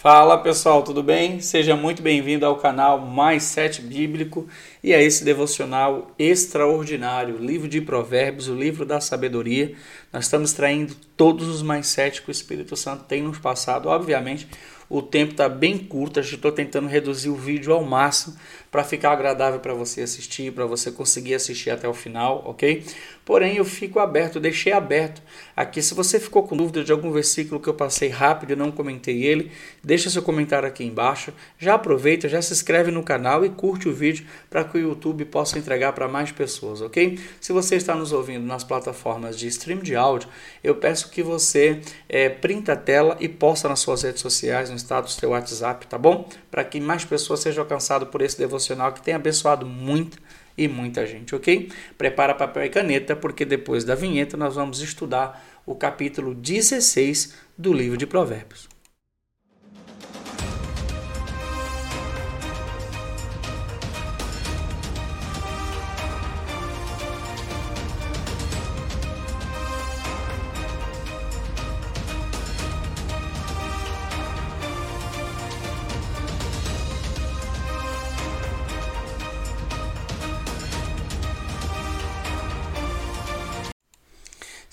Fala pessoal, tudo bem? Seja muito bem-vindo ao canal Mais Sete Bíblico e a esse devocional extraordinário, livro de Provérbios, o livro da sabedoria. Nós estamos traindo todos os mais sete que o Espírito Santo tem nos passado. Obviamente, o tempo está bem curto, estou tentando reduzir o vídeo ao máximo para ficar agradável para você assistir, para você conseguir assistir até o final, ok? Porém, eu fico aberto, deixei aberto aqui. Se você ficou com dúvida de algum versículo que eu passei rápido e não comentei ele, deixa seu comentário aqui embaixo. Já aproveita, já se inscreve no canal e curte o vídeo para que o YouTube possa entregar para mais pessoas, ok? Se você está nos ouvindo nas plataformas de stream de áudio, eu peço que você é, printa a tela e posta nas suas redes sociais, no status do seu WhatsApp, tá bom? Para que mais pessoas sejam alcançadas por esse devocional que tem abençoado muito e muita gente, ok? Prepara papel e caneta, porque depois da vinheta nós vamos estudar o capítulo 16 do livro de Provérbios.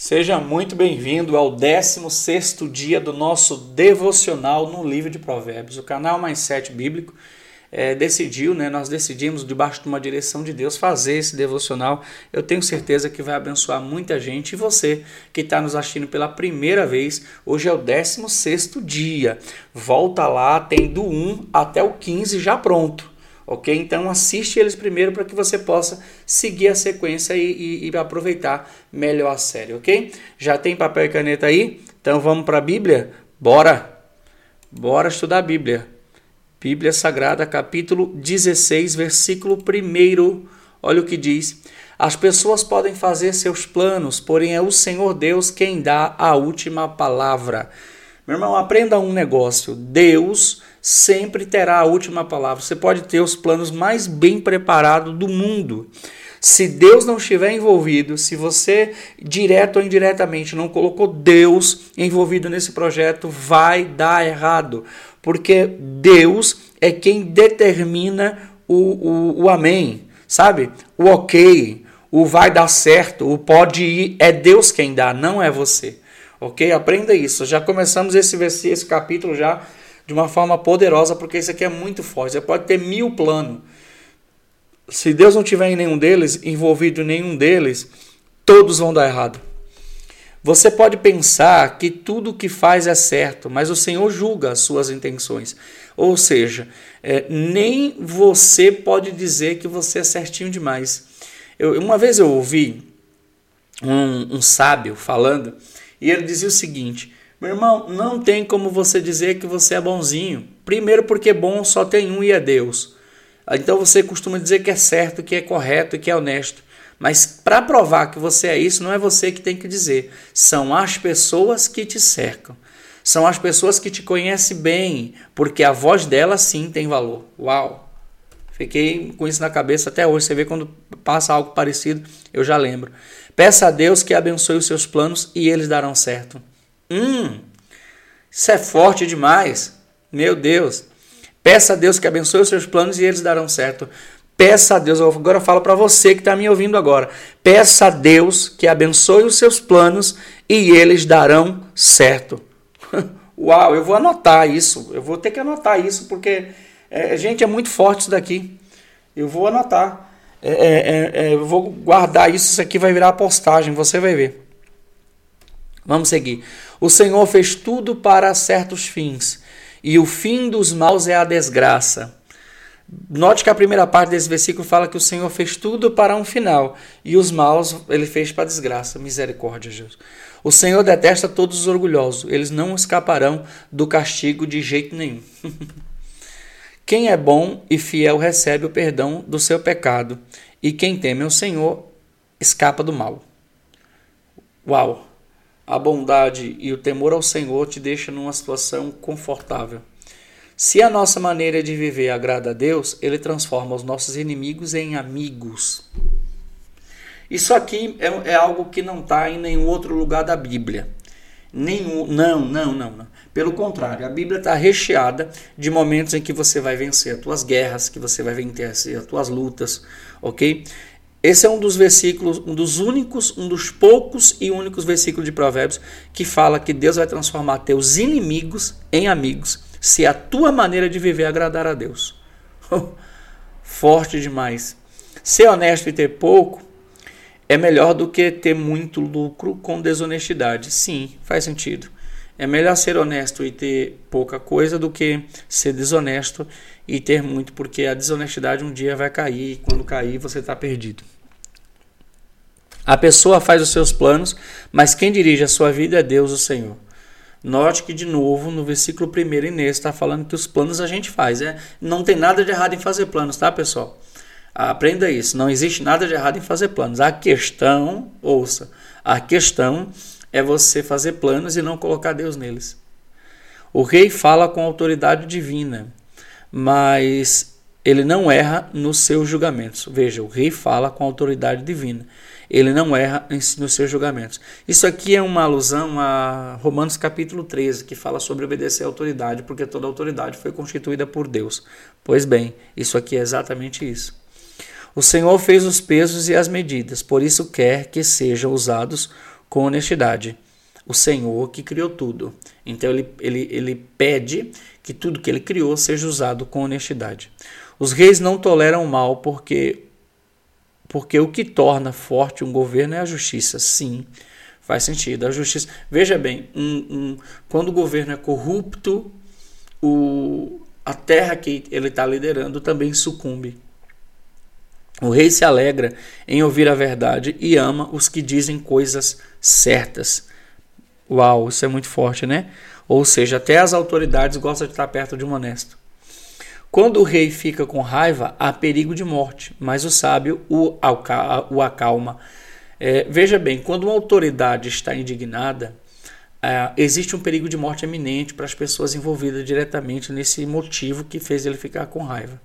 Seja muito bem-vindo ao 16º dia do nosso devocional no livro de Provérbios. O canal Mais Sete Bíblico é, decidiu, né, nós decidimos, debaixo de uma direção de Deus, fazer esse devocional. Eu tenho certeza que vai abençoar muita gente. E você que está nos assistindo pela primeira vez, hoje é o 16º dia. Volta lá, tem do 1 até o 15 já pronto ok? Então assiste eles primeiro para que você possa seguir a sequência e, e, e, aproveitar melhor a série, ok? Já tem papel e caneta aí? Então vamos para a Bíblia? Bora! Bora estudar a Bíblia. Bíblia Sagrada, capítulo 16, versículo 1. Olha o que diz. As pessoas podem fazer seus planos, porém é o Senhor Deus quem dá a última palavra. Meu irmão, aprenda um negócio. Deus sempre terá a última palavra. Você pode ter os planos mais bem preparados do mundo. Se Deus não estiver envolvido, se você, direto ou indiretamente, não colocou Deus envolvido nesse projeto, vai dar errado. Porque Deus é quem determina o, o, o amém, sabe? O ok, o vai dar certo, o pode ir. É Deus quem dá, não é você. Ok? Aprenda isso. Já começamos esse, esse capítulo já de uma forma poderosa, porque isso aqui é muito forte. Você pode ter mil planos. Se Deus não tiver em nenhum deles, envolvido em nenhum deles, todos vão dar errado. Você pode pensar que tudo o que faz é certo, mas o Senhor julga as suas intenções. Ou seja, é, nem você pode dizer que você é certinho demais. Eu, uma vez eu ouvi um, um sábio falando, e ele dizia o seguinte: meu irmão, não tem como você dizer que você é bonzinho. Primeiro, porque bom só tem um e é Deus. Então você costuma dizer que é certo, que é correto, que é honesto. Mas para provar que você é isso, não é você que tem que dizer. São as pessoas que te cercam. São as pessoas que te conhecem bem, porque a voz delas sim tem valor. Uau! Fiquei com isso na cabeça até hoje. Você vê quando passa algo parecido, eu já lembro. Peça a Deus que abençoe os seus planos e eles darão certo. Hum, isso é forte demais. Meu Deus. Peça a Deus que abençoe os seus planos e eles darão certo. Peça a Deus, agora eu falo para você que está me ouvindo agora. Peça a Deus que abençoe os seus planos e eles darão certo. Uau, eu vou anotar isso. Eu vou ter que anotar isso porque, é, gente, é muito forte isso daqui. Eu vou anotar. É, é, é, é eu vou guardar isso. Isso aqui vai virar postagem. Você vai ver. Vamos seguir. O Senhor fez tudo para certos fins, e o fim dos maus é a desgraça. Note que a primeira parte desse versículo fala que o Senhor fez tudo para um final, e os maus ele fez para a desgraça. Misericórdia, Jesus. O Senhor detesta todos os orgulhosos, eles não escaparão do castigo de jeito nenhum. quem é bom e fiel recebe o perdão do seu pecado, e quem teme o Senhor escapa do mal. Uau! a bondade e o temor ao Senhor te deixa numa situação confortável. Se a nossa maneira de viver agrada a Deus, Ele transforma os nossos inimigos em amigos. Isso aqui é, é algo que não está em nenhum outro lugar da Bíblia. Nenhum. Não, não, não, não. Pelo contrário, a Bíblia está recheada de momentos em que você vai vencer as tuas guerras, que você vai vencer as tuas lutas, ok? Esse é um dos versículos, um dos únicos, um dos poucos e únicos versículos de Provérbios que fala que Deus vai transformar teus inimigos em amigos, se a tua maneira de viver agradar a Deus. Forte demais. Ser honesto e ter pouco é melhor do que ter muito lucro com desonestidade. Sim, faz sentido. É melhor ser honesto e ter pouca coisa do que ser desonesto e ter muito, porque a desonestidade um dia vai cair e quando cair você está perdido. A pessoa faz os seus planos, mas quem dirige a sua vida é Deus, o Senhor. Note que, de novo, no versículo 1 e nesse está falando que os planos a gente faz. É? Não tem nada de errado em fazer planos, tá, pessoal? Aprenda isso. Não existe nada de errado em fazer planos. A questão, ouça, a questão é você fazer planos e não colocar Deus neles. O rei fala com autoridade divina, mas ele não erra nos seus julgamentos. Veja, o rei fala com autoridade divina. Ele não erra nos seus julgamentos. Isso aqui é uma alusão a Romanos capítulo 13, que fala sobre obedecer à autoridade, porque toda autoridade foi constituída por Deus. Pois bem, isso aqui é exatamente isso. O Senhor fez os pesos e as medidas, por isso quer que sejam usados com honestidade. O Senhor que criou tudo. Então ele, ele, ele pede que tudo que ele criou seja usado com honestidade. Os reis não toleram o mal porque porque o que torna forte um governo é a justiça. Sim, faz sentido. A justiça. Veja bem, um, um, quando o governo é corrupto, o, a terra que ele está liderando também sucumbe. O rei se alegra em ouvir a verdade e ama os que dizem coisas certas. Uau, isso é muito forte, né? Ou seja, até as autoridades gostam de estar perto de um honesto. Quando o rei fica com raiva, há perigo de morte, mas o sábio o, o acalma. É, veja bem, quando uma autoridade está indignada, é, existe um perigo de morte eminente para as pessoas envolvidas diretamente nesse motivo que fez ele ficar com raiva.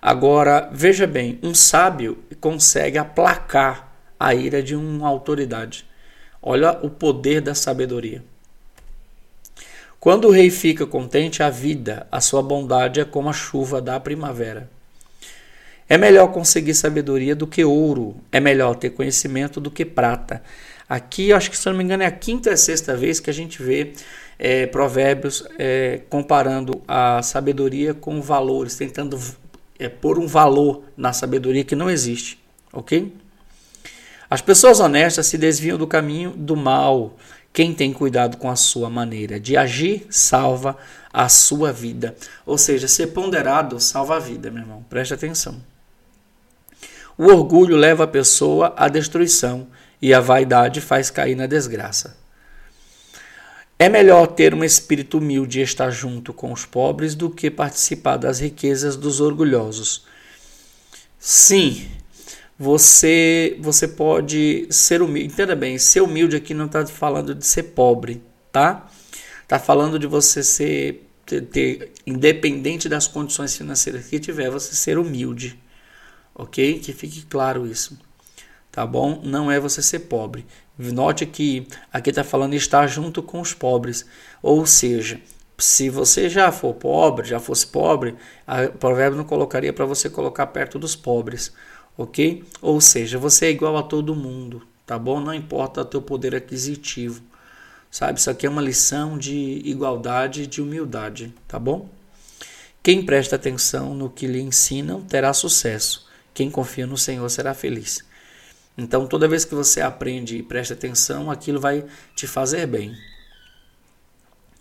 Agora, veja bem, um sábio consegue aplacar a ira de uma autoridade. Olha o poder da sabedoria. Quando o rei fica contente, a vida, a sua bondade é como a chuva da primavera. É melhor conseguir sabedoria do que ouro, é melhor ter conhecimento do que prata. Aqui, acho que se não me engano, é a quinta ou sexta vez que a gente vê é, provérbios é, comparando a sabedoria com valores, tentando é, pôr um valor na sabedoria que não existe, ok? As pessoas honestas se desviam do caminho do mal. Quem tem cuidado com a sua maneira de agir salva a sua vida. Ou seja, ser ponderado salva a vida, meu irmão. Preste atenção. O orgulho leva a pessoa à destruição e a vaidade faz cair na desgraça. É melhor ter um espírito humilde e estar junto com os pobres do que participar das riquezas dos orgulhosos. Sim, você você pode ser humilde. Entenda bem, ser humilde aqui não está falando de ser pobre, tá? Está falando de você ser ter, ter, independente das condições financeiras que tiver, você ser humilde, ok? Que fique claro isso, tá bom? Não é você ser pobre. Note que aqui está falando estar junto com os pobres. Ou seja, se você já for pobre, já fosse pobre, o provérbio não colocaria para você colocar perto dos pobres, ok? Ou seja, você é igual a todo mundo, tá bom? Não importa o teu poder aquisitivo, sabe? Isso aqui é uma lição de igualdade e de humildade, tá bom? Quem presta atenção no que lhe ensinam terá sucesso. Quem confia no Senhor será feliz. Então, toda vez que você aprende e presta atenção, aquilo vai te fazer bem.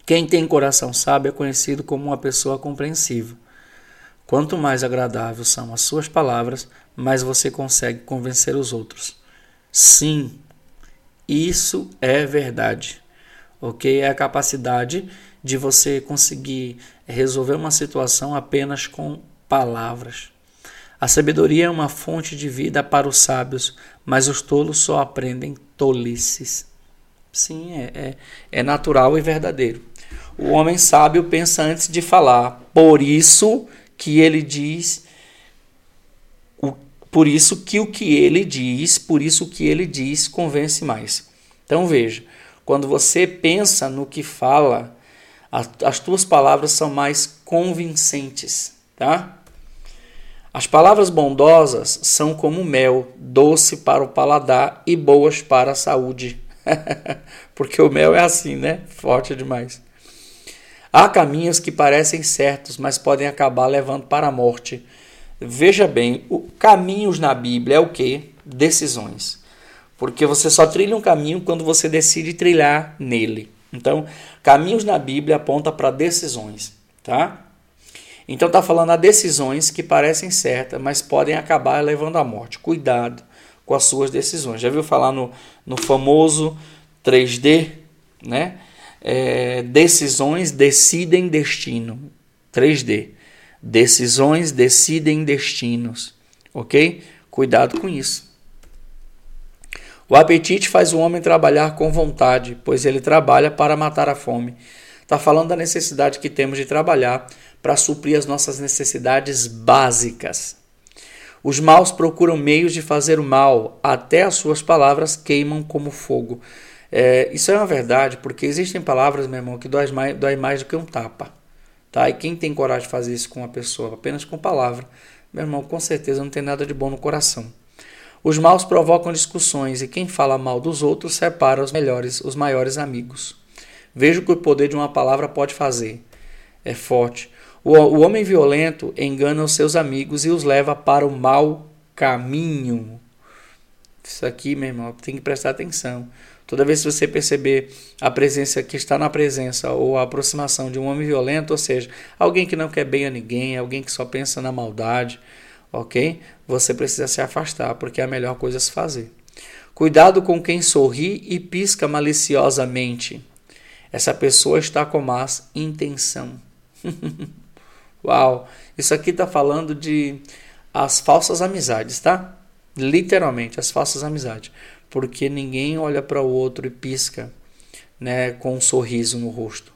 Quem tem coração sábio é conhecido como uma pessoa compreensiva. Quanto mais agradáveis são as suas palavras, mais você consegue convencer os outros. Sim, isso é verdade. Ok? É a capacidade de você conseguir resolver uma situação apenas com palavras. A sabedoria é uma fonte de vida para os sábios, mas os tolos só aprendem tolices. Sim, é, é, é natural e verdadeiro. O homem sábio pensa antes de falar, por isso que ele diz, por isso que o que ele diz, por isso que ele diz convence mais. Então veja, quando você pensa no que fala, as tuas palavras são mais convincentes, tá? As palavras bondosas são como mel, doce para o paladar e boas para a saúde. Porque o mel é assim, né? Forte demais. Há caminhos que parecem certos, mas podem acabar levando para a morte. Veja bem, o caminhos na Bíblia é o que? Decisões. Porque você só trilha um caminho quando você decide trilhar nele. Então, caminhos na Bíblia aponta para decisões, tá? Então tá falando a decisões que parecem certas, mas podem acabar levando à morte. Cuidado com as suas decisões. Já viu falar no, no famoso 3D, né? É, decisões decidem destino. 3D. Decisões decidem destinos. Ok? Cuidado com isso. O apetite faz o homem trabalhar com vontade, pois ele trabalha para matar a fome. Está falando da necessidade que temos de trabalhar para suprir as nossas necessidades básicas. Os maus procuram meios de fazer o mal, até as suas palavras queimam como fogo. É, isso é uma verdade, porque existem palavras, meu irmão, que dói mais, mais do que um tapa. Tá? E quem tem coragem de fazer isso com uma pessoa apenas com palavra, meu irmão, com certeza não tem nada de bom no coração. Os maus provocam discussões e quem fala mal dos outros separa os melhores, os maiores amigos. Veja o que o poder de uma palavra pode fazer. É forte. O, o homem violento engana os seus amigos e os leva para o mau caminho. Isso aqui, meu irmão, tem que prestar atenção. Toda vez que você perceber a presença que está na presença ou a aproximação de um homem violento, ou seja, alguém que não quer bem a ninguém, alguém que só pensa na maldade, ok? Você precisa se afastar, porque é a melhor coisa a se fazer. Cuidado com quem sorri e pisca maliciosamente. Essa pessoa está com más intenção. Uau! Isso aqui está falando de as falsas amizades, tá? Literalmente, as falsas amizades porque ninguém olha para o outro e pisca né, com um sorriso no rosto.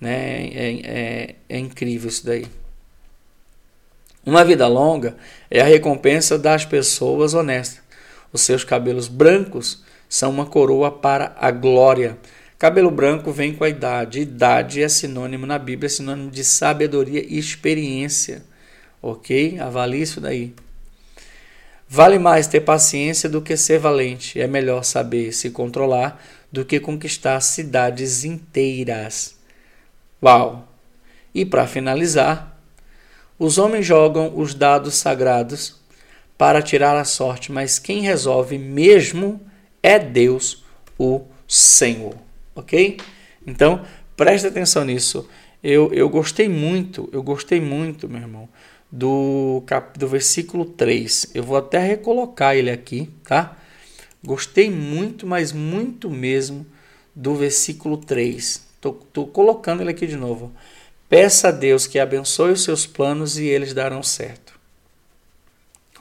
Né? É, é, é incrível isso daí. Uma vida longa é a recompensa das pessoas honestas. Os seus cabelos brancos são uma coroa para a glória. Cabelo branco vem com a idade. Idade é sinônimo na Bíblia, é sinônimo de sabedoria e experiência. Ok? Avalie isso daí. Vale mais ter paciência do que ser valente. É melhor saber se controlar do que conquistar cidades inteiras. Uau! E para finalizar, os homens jogam os dados sagrados para tirar a sorte, mas quem resolve mesmo é Deus, o Senhor. Ok? Então, preste atenção nisso. Eu, eu gostei muito, eu gostei muito, meu irmão, do, cap, do versículo 3. Eu vou até recolocar ele aqui, tá? Gostei muito, mas muito mesmo do versículo 3. Tô, tô colocando ele aqui de novo. Peça a Deus que abençoe os seus planos e eles darão certo.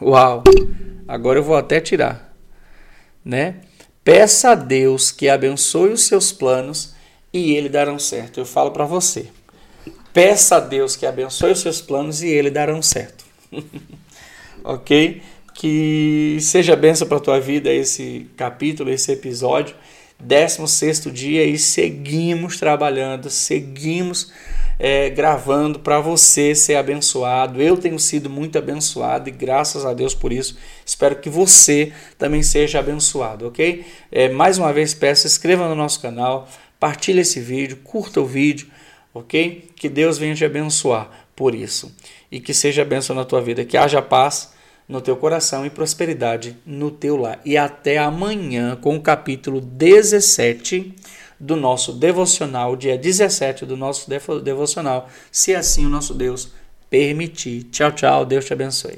Uau! Agora eu vou até tirar, né? Peça a Deus que abençoe os seus planos e eles darão certo. Eu falo para você. Peça a Deus que abençoe os seus planos e ele darão certo. ok? Que seja benção para a tua vida esse capítulo, esse episódio. 16 dia e seguimos trabalhando, seguimos é, gravando para você ser abençoado. Eu tenho sido muito abençoado e graças a Deus por isso. Espero que você também seja abençoado, ok? É, mais uma vez peço, inscreva no nosso canal, partilhe esse vídeo, curta o vídeo ok? Que Deus venha te abençoar por isso e que seja bênção na tua vida, que haja paz no teu coração e prosperidade no teu lar. E até amanhã com o capítulo 17 do nosso devocional, dia 17 do nosso devocional, se assim o nosso Deus permitir. Tchau, tchau, Deus te abençoe.